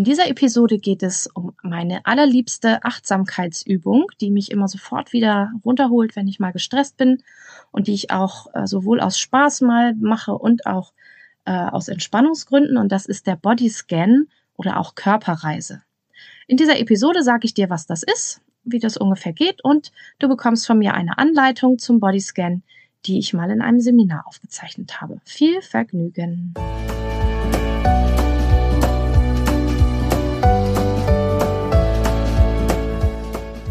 In dieser Episode geht es um meine allerliebste Achtsamkeitsübung, die mich immer sofort wieder runterholt, wenn ich mal gestresst bin und die ich auch äh, sowohl aus Spaß mal mache und auch äh, aus Entspannungsgründen. Und das ist der Bodyscan oder auch Körperreise. In dieser Episode sage ich dir, was das ist, wie das ungefähr geht und du bekommst von mir eine Anleitung zum Bodyscan, die ich mal in einem Seminar aufgezeichnet habe. Viel Vergnügen!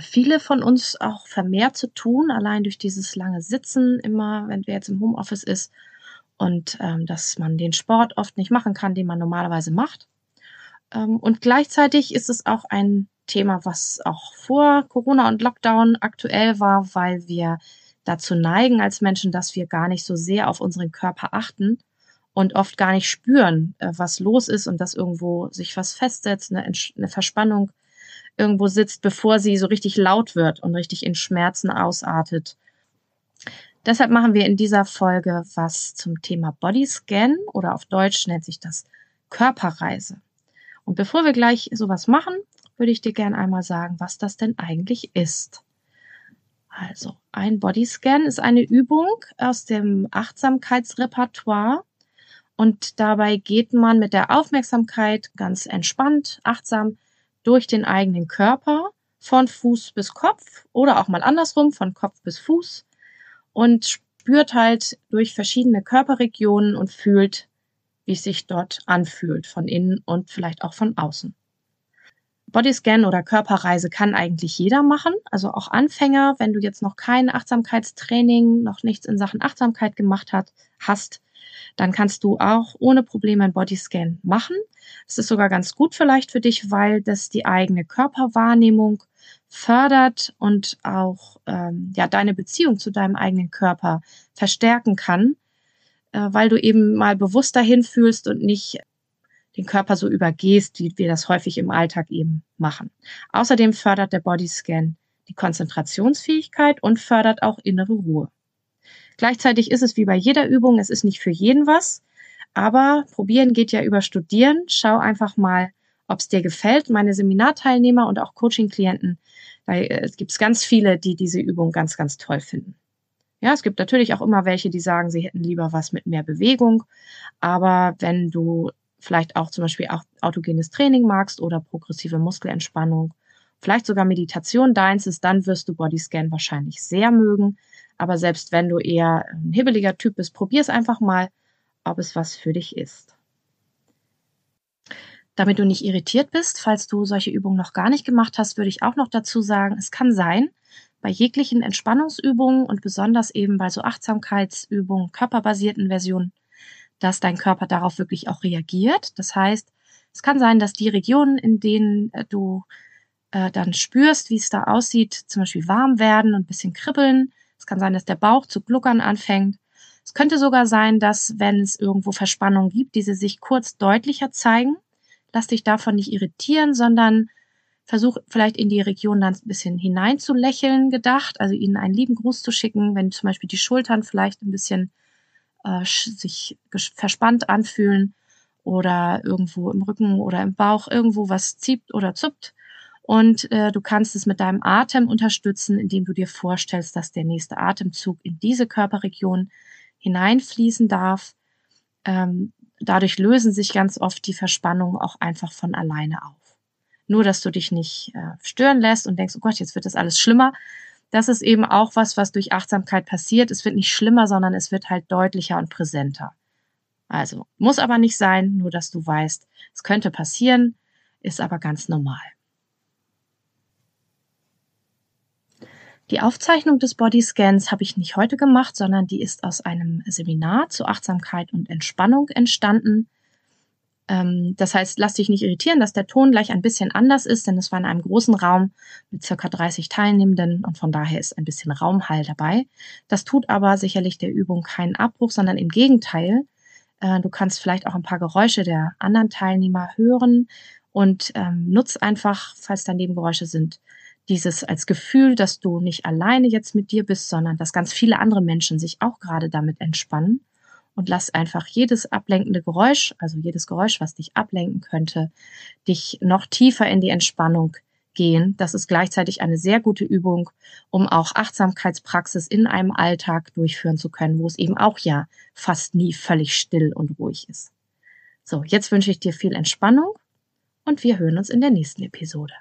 viele von uns auch vermehrt zu tun, allein durch dieses lange Sitzen immer, wenn wer jetzt im Homeoffice ist und ähm, dass man den Sport oft nicht machen kann, den man normalerweise macht. Ähm, und gleichzeitig ist es auch ein Thema, was auch vor Corona und Lockdown aktuell war, weil wir dazu neigen als Menschen, dass wir gar nicht so sehr auf unseren Körper achten und oft gar nicht spüren, äh, was los ist und dass irgendwo sich was festsetzt, eine, eine Verspannung irgendwo sitzt, bevor sie so richtig laut wird und richtig in Schmerzen ausartet. Deshalb machen wir in dieser Folge was zum Thema Bodyscan oder auf Deutsch nennt sich das Körperreise. Und bevor wir gleich sowas machen, würde ich dir gerne einmal sagen, was das denn eigentlich ist. Also, ein Bodyscan ist eine Übung aus dem Achtsamkeitsrepertoire und dabei geht man mit der Aufmerksamkeit ganz entspannt, achtsam durch den eigenen Körper von Fuß bis Kopf oder auch mal andersrum von Kopf bis Fuß und spürt halt durch verschiedene Körperregionen und fühlt, wie es sich dort anfühlt, von innen und vielleicht auch von außen. Bodyscan oder Körperreise kann eigentlich jeder machen, also auch Anfänger, wenn du jetzt noch kein Achtsamkeitstraining, noch nichts in Sachen Achtsamkeit gemacht hat, hast, dann kannst du auch ohne Probleme einen Bodyscan machen. Es ist sogar ganz gut vielleicht für dich, weil das die eigene Körperwahrnehmung fördert und auch ähm, ja deine Beziehung zu deinem eigenen Körper verstärken kann, äh, weil du eben mal bewusst dahin fühlst und nicht den Körper so übergehst, wie wir das häufig im Alltag eben machen. Außerdem fördert der Bodyscan die Konzentrationsfähigkeit und fördert auch innere Ruhe. Gleichzeitig ist es wie bei jeder Übung, es ist nicht für jeden was, aber probieren geht ja über studieren. Schau einfach mal, ob es dir gefällt. Meine Seminarteilnehmer und auch Coaching-Klienten, da äh, gibt es ganz viele, die diese Übung ganz, ganz toll finden. Ja, es gibt natürlich auch immer welche, die sagen, sie hätten lieber was mit mehr Bewegung. Aber wenn du vielleicht auch zum Beispiel auch autogenes Training magst oder progressive Muskelentspannung, vielleicht sogar Meditation deins ist, dann wirst du Bodyscan wahrscheinlich sehr mögen. Aber selbst wenn du eher ein hibbeliger Typ bist, probier es einfach mal, ob es was für dich ist. Damit du nicht irritiert bist, falls du solche Übungen noch gar nicht gemacht hast, würde ich auch noch dazu sagen, es kann sein, bei jeglichen Entspannungsübungen und besonders eben bei so Achtsamkeitsübungen, körperbasierten Versionen, dass dein Körper darauf wirklich auch reagiert. Das heißt, es kann sein, dass die Regionen, in denen äh, du äh, dann spürst, wie es da aussieht, zum Beispiel warm werden und ein bisschen kribbeln, es kann sein, dass der Bauch zu gluckern anfängt. Es könnte sogar sein, dass wenn es irgendwo Verspannungen gibt, diese sich kurz deutlicher zeigen. Lass dich davon nicht irritieren, sondern versuch vielleicht in die Region dann ein bisschen hinein zu lächeln gedacht, also ihnen einen lieben Gruß zu schicken, wenn zum Beispiel die Schultern vielleicht ein bisschen äh, sich verspannt anfühlen oder irgendwo im Rücken oder im Bauch irgendwo was zieht oder zuppt und äh, du kannst es mit deinem Atem unterstützen, indem du dir vorstellst, dass der nächste Atemzug in diese Körperregion hineinfließen darf. Ähm, dadurch lösen sich ganz oft die Verspannungen auch einfach von alleine auf. Nur, dass du dich nicht äh, stören lässt und denkst, oh Gott, jetzt wird das alles schlimmer. Das ist eben auch was, was durch Achtsamkeit passiert. Es wird nicht schlimmer, sondern es wird halt deutlicher und präsenter. Also, muss aber nicht sein, nur dass du weißt, es könnte passieren, ist aber ganz normal. Die Aufzeichnung des Bodyscans habe ich nicht heute gemacht, sondern die ist aus einem Seminar zu Achtsamkeit und Entspannung entstanden. Ähm, das heißt, lass dich nicht irritieren, dass der Ton gleich ein bisschen anders ist, denn es war in einem großen Raum mit circa 30 Teilnehmenden und von daher ist ein bisschen Raumhall dabei. Das tut aber sicherlich der Übung keinen Abbruch, sondern im Gegenteil. Äh, du kannst vielleicht auch ein paar Geräusche der anderen Teilnehmer hören und ähm, nutz einfach, falls da Nebengeräusche sind, dieses als Gefühl, dass du nicht alleine jetzt mit dir bist, sondern dass ganz viele andere Menschen sich auch gerade damit entspannen und lass einfach jedes ablenkende Geräusch, also jedes Geräusch, was dich ablenken könnte, dich noch tiefer in die Entspannung gehen. Das ist gleichzeitig eine sehr gute Übung, um auch Achtsamkeitspraxis in einem Alltag durchführen zu können, wo es eben auch ja fast nie völlig still und ruhig ist. So, jetzt wünsche ich dir viel Entspannung und wir hören uns in der nächsten Episode.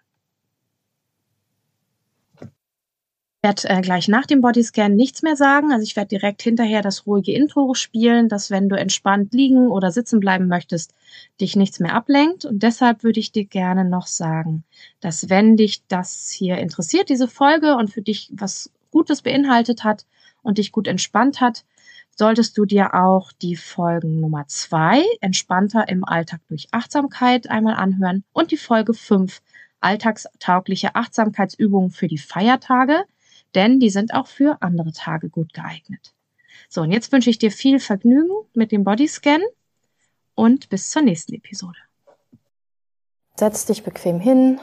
Werde äh, gleich nach dem Bodyscan nichts mehr sagen. Also ich werde direkt hinterher das ruhige Intro spielen, dass wenn du entspannt liegen oder sitzen bleiben möchtest, dich nichts mehr ablenkt. Und deshalb würde ich dir gerne noch sagen, dass wenn dich das hier interessiert, diese Folge und für dich was Gutes beinhaltet hat und dich gut entspannt hat, solltest du dir auch die Folgen Nummer zwei, entspannter im Alltag durch Achtsamkeit, einmal anhören und die Folge fünf, alltagstaugliche Achtsamkeitsübungen für die Feiertage denn die sind auch für andere Tage gut geeignet. So, und jetzt wünsche ich dir viel Vergnügen mit dem Bodyscan und bis zur nächsten Episode. Setz dich bequem hin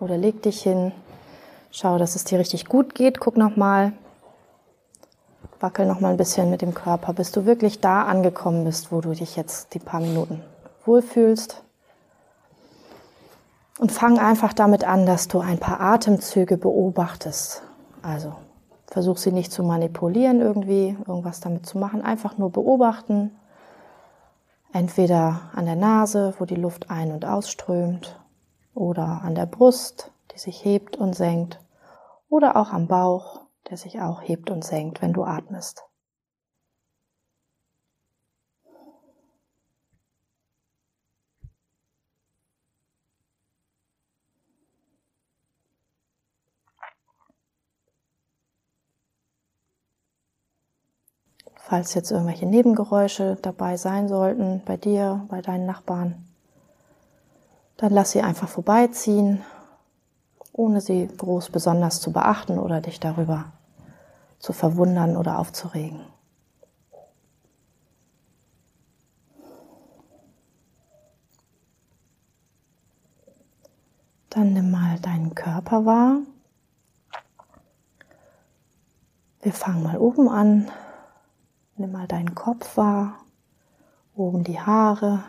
oder leg dich hin. Schau, dass es dir richtig gut geht. Guck nochmal. Wackel nochmal ein bisschen mit dem Körper, bis du wirklich da angekommen bist, wo du dich jetzt die paar Minuten wohlfühlst. Und fang einfach damit an, dass du ein paar Atemzüge beobachtest. Also versuch sie nicht zu manipulieren irgendwie, irgendwas damit zu machen, einfach nur beobachten. Entweder an der Nase, wo die Luft ein- und ausströmt, oder an der Brust, die sich hebt und senkt, oder auch am Bauch, der sich auch hebt und senkt, wenn du atmest. Falls jetzt irgendwelche Nebengeräusche dabei sein sollten, bei dir, bei deinen Nachbarn, dann lass sie einfach vorbeiziehen, ohne sie groß besonders zu beachten oder dich darüber zu verwundern oder aufzuregen. Dann nimm mal deinen Körper wahr. Wir fangen mal oben an, Nimm mal deinen Kopf wahr, oben die Haare.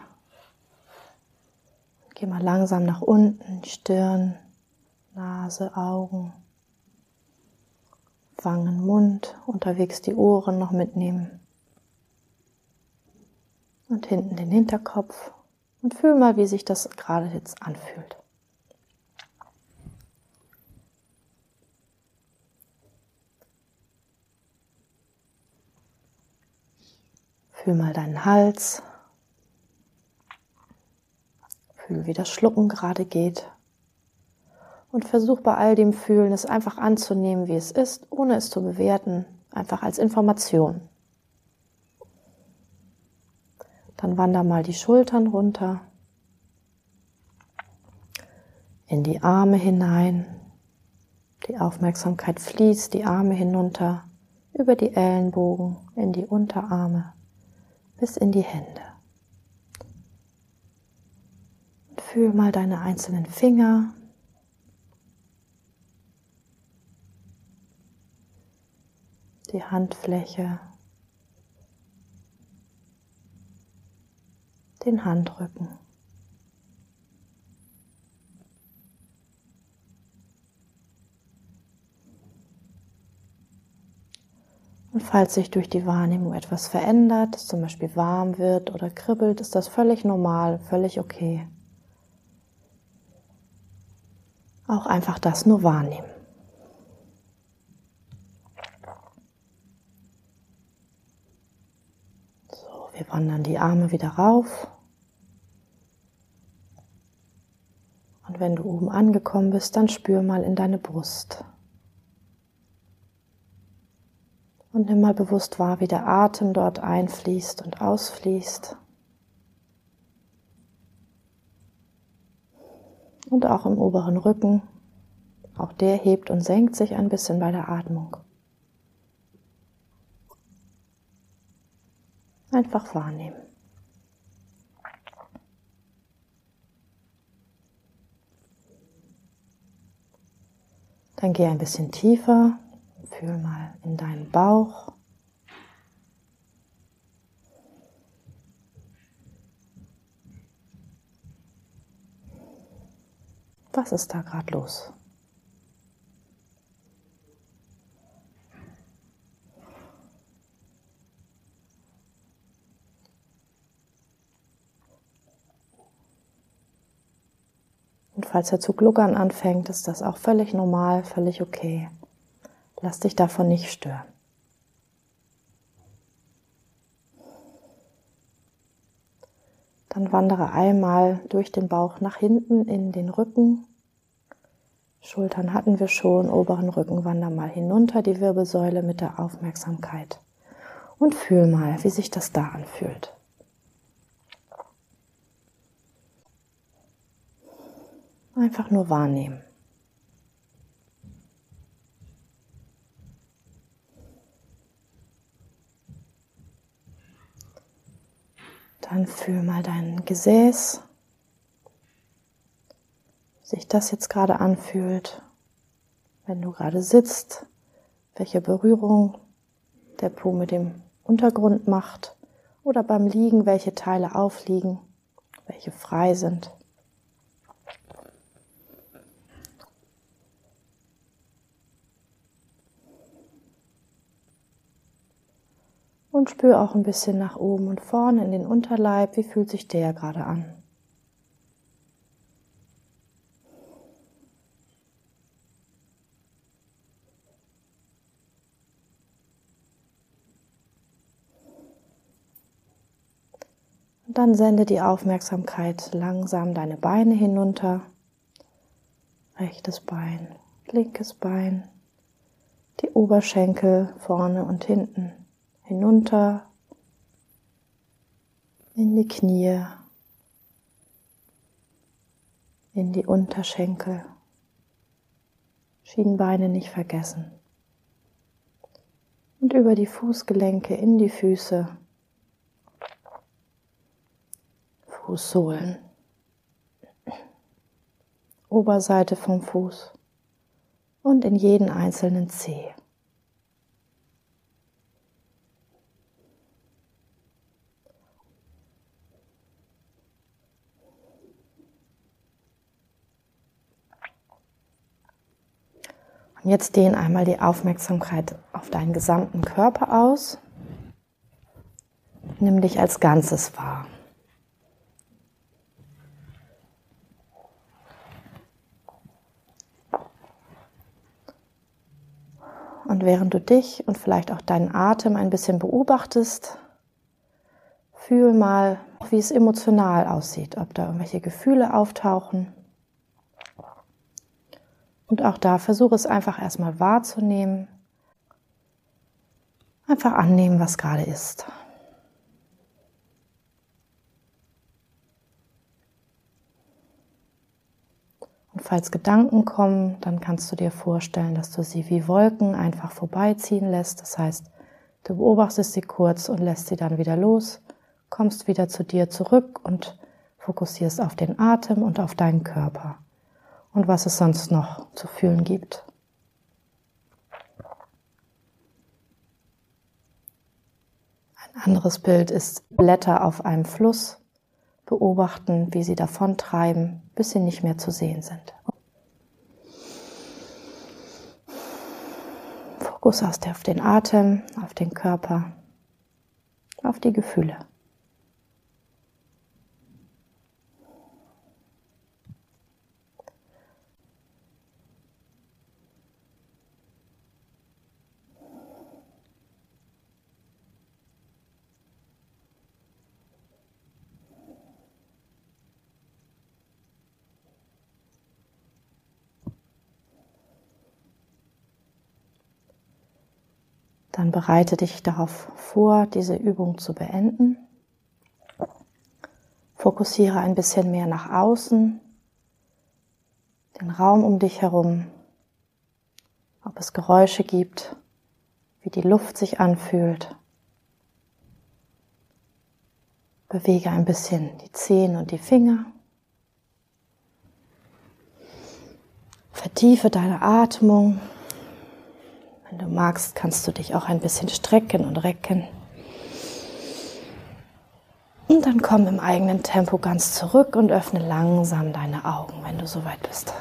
Geh mal langsam nach unten, Stirn, Nase, Augen, Wangen, Mund, unterwegs die Ohren noch mitnehmen. Und hinten den Hinterkopf und fühl mal, wie sich das gerade jetzt anfühlt. Fühl mal deinen Hals. Fühl, wie das Schlucken gerade geht. Und versuch bei all dem Fühlen es einfach anzunehmen, wie es ist, ohne es zu bewerten, einfach als Information. Dann wander mal die Schultern runter, in die Arme hinein. Die Aufmerksamkeit fließt die Arme hinunter, über die Ellenbogen, in die Unterarme bis in die Hände. Und fühl mal deine einzelnen Finger. Die Handfläche, den Handrücken. Und falls sich durch die Wahrnehmung etwas verändert, zum Beispiel warm wird oder kribbelt, ist das völlig normal, völlig okay. Auch einfach das nur wahrnehmen. So, wir wandern die Arme wieder rauf. Und wenn du oben angekommen bist, dann spür mal in deine Brust. Und nimm mal bewusst wahr, wie der Atem dort einfließt und ausfließt. Und auch im oberen Rücken. Auch der hebt und senkt sich ein bisschen bei der Atmung. Einfach wahrnehmen. Dann geh ein bisschen tiefer, fühl mal in deinen Bauch. Was ist da gerade los? Und falls er zu gluckern anfängt, ist das auch völlig normal, völlig okay. Lass dich davon nicht stören. Dann wandere einmal durch den Bauch nach hinten in den Rücken. Schultern hatten wir schon, oberen Rücken wander mal hinunter die Wirbelsäule mit der Aufmerksamkeit. Und fühl mal, wie sich das da anfühlt. Einfach nur wahrnehmen. Dann fühl mal dein Gesäß, wie sich das jetzt gerade anfühlt, wenn du gerade sitzt, welche Berührung der Po mit dem Untergrund macht oder beim Liegen, welche Teile aufliegen, welche frei sind. Und spür auch ein bisschen nach oben und vorne in den Unterleib. Wie fühlt sich der gerade an? Und dann sende die Aufmerksamkeit langsam deine Beine hinunter. Rechtes Bein, linkes Bein, die Oberschenkel vorne und hinten hinunter. In die Knie, in die Unterschenkel, Schienbeine nicht vergessen. Und über die Fußgelenke in die Füße, Fußsohlen, Oberseite vom Fuß. Und in jeden einzelnen Zeh. Und jetzt dehn einmal die Aufmerksamkeit auf deinen gesamten Körper aus. Nimm dich als Ganzes wahr. Und während du dich und vielleicht auch deinen Atem ein bisschen beobachtest, fühl mal, wie es emotional aussieht, ob da irgendwelche Gefühle auftauchen. Und auch da versuche es einfach erstmal wahrzunehmen. Einfach annehmen, was gerade ist. Und falls Gedanken kommen, dann kannst du dir vorstellen, dass du sie wie Wolken einfach vorbeiziehen lässt. Das heißt, du beobachtest sie kurz und lässt sie dann wieder los, kommst wieder zu dir zurück und fokussierst auf den Atem und auf deinen Körper und was es sonst noch zu fühlen gibt. Ein anderes Bild ist Blätter auf einem Fluss, beobachten, wie sie davontreiben, bis sie nicht mehr zu sehen sind. Fokus auf den Atem, auf den Körper, auf die Gefühle. Dann bereite dich darauf vor, diese Übung zu beenden. Fokussiere ein bisschen mehr nach außen, den Raum um dich herum, ob es Geräusche gibt, wie die Luft sich anfühlt. Bewege ein bisschen die Zehen und die Finger. Vertiefe deine Atmung. Wenn du magst, kannst du dich auch ein bisschen strecken und recken. Und dann komm im eigenen Tempo ganz zurück und öffne langsam deine Augen, wenn du soweit bist.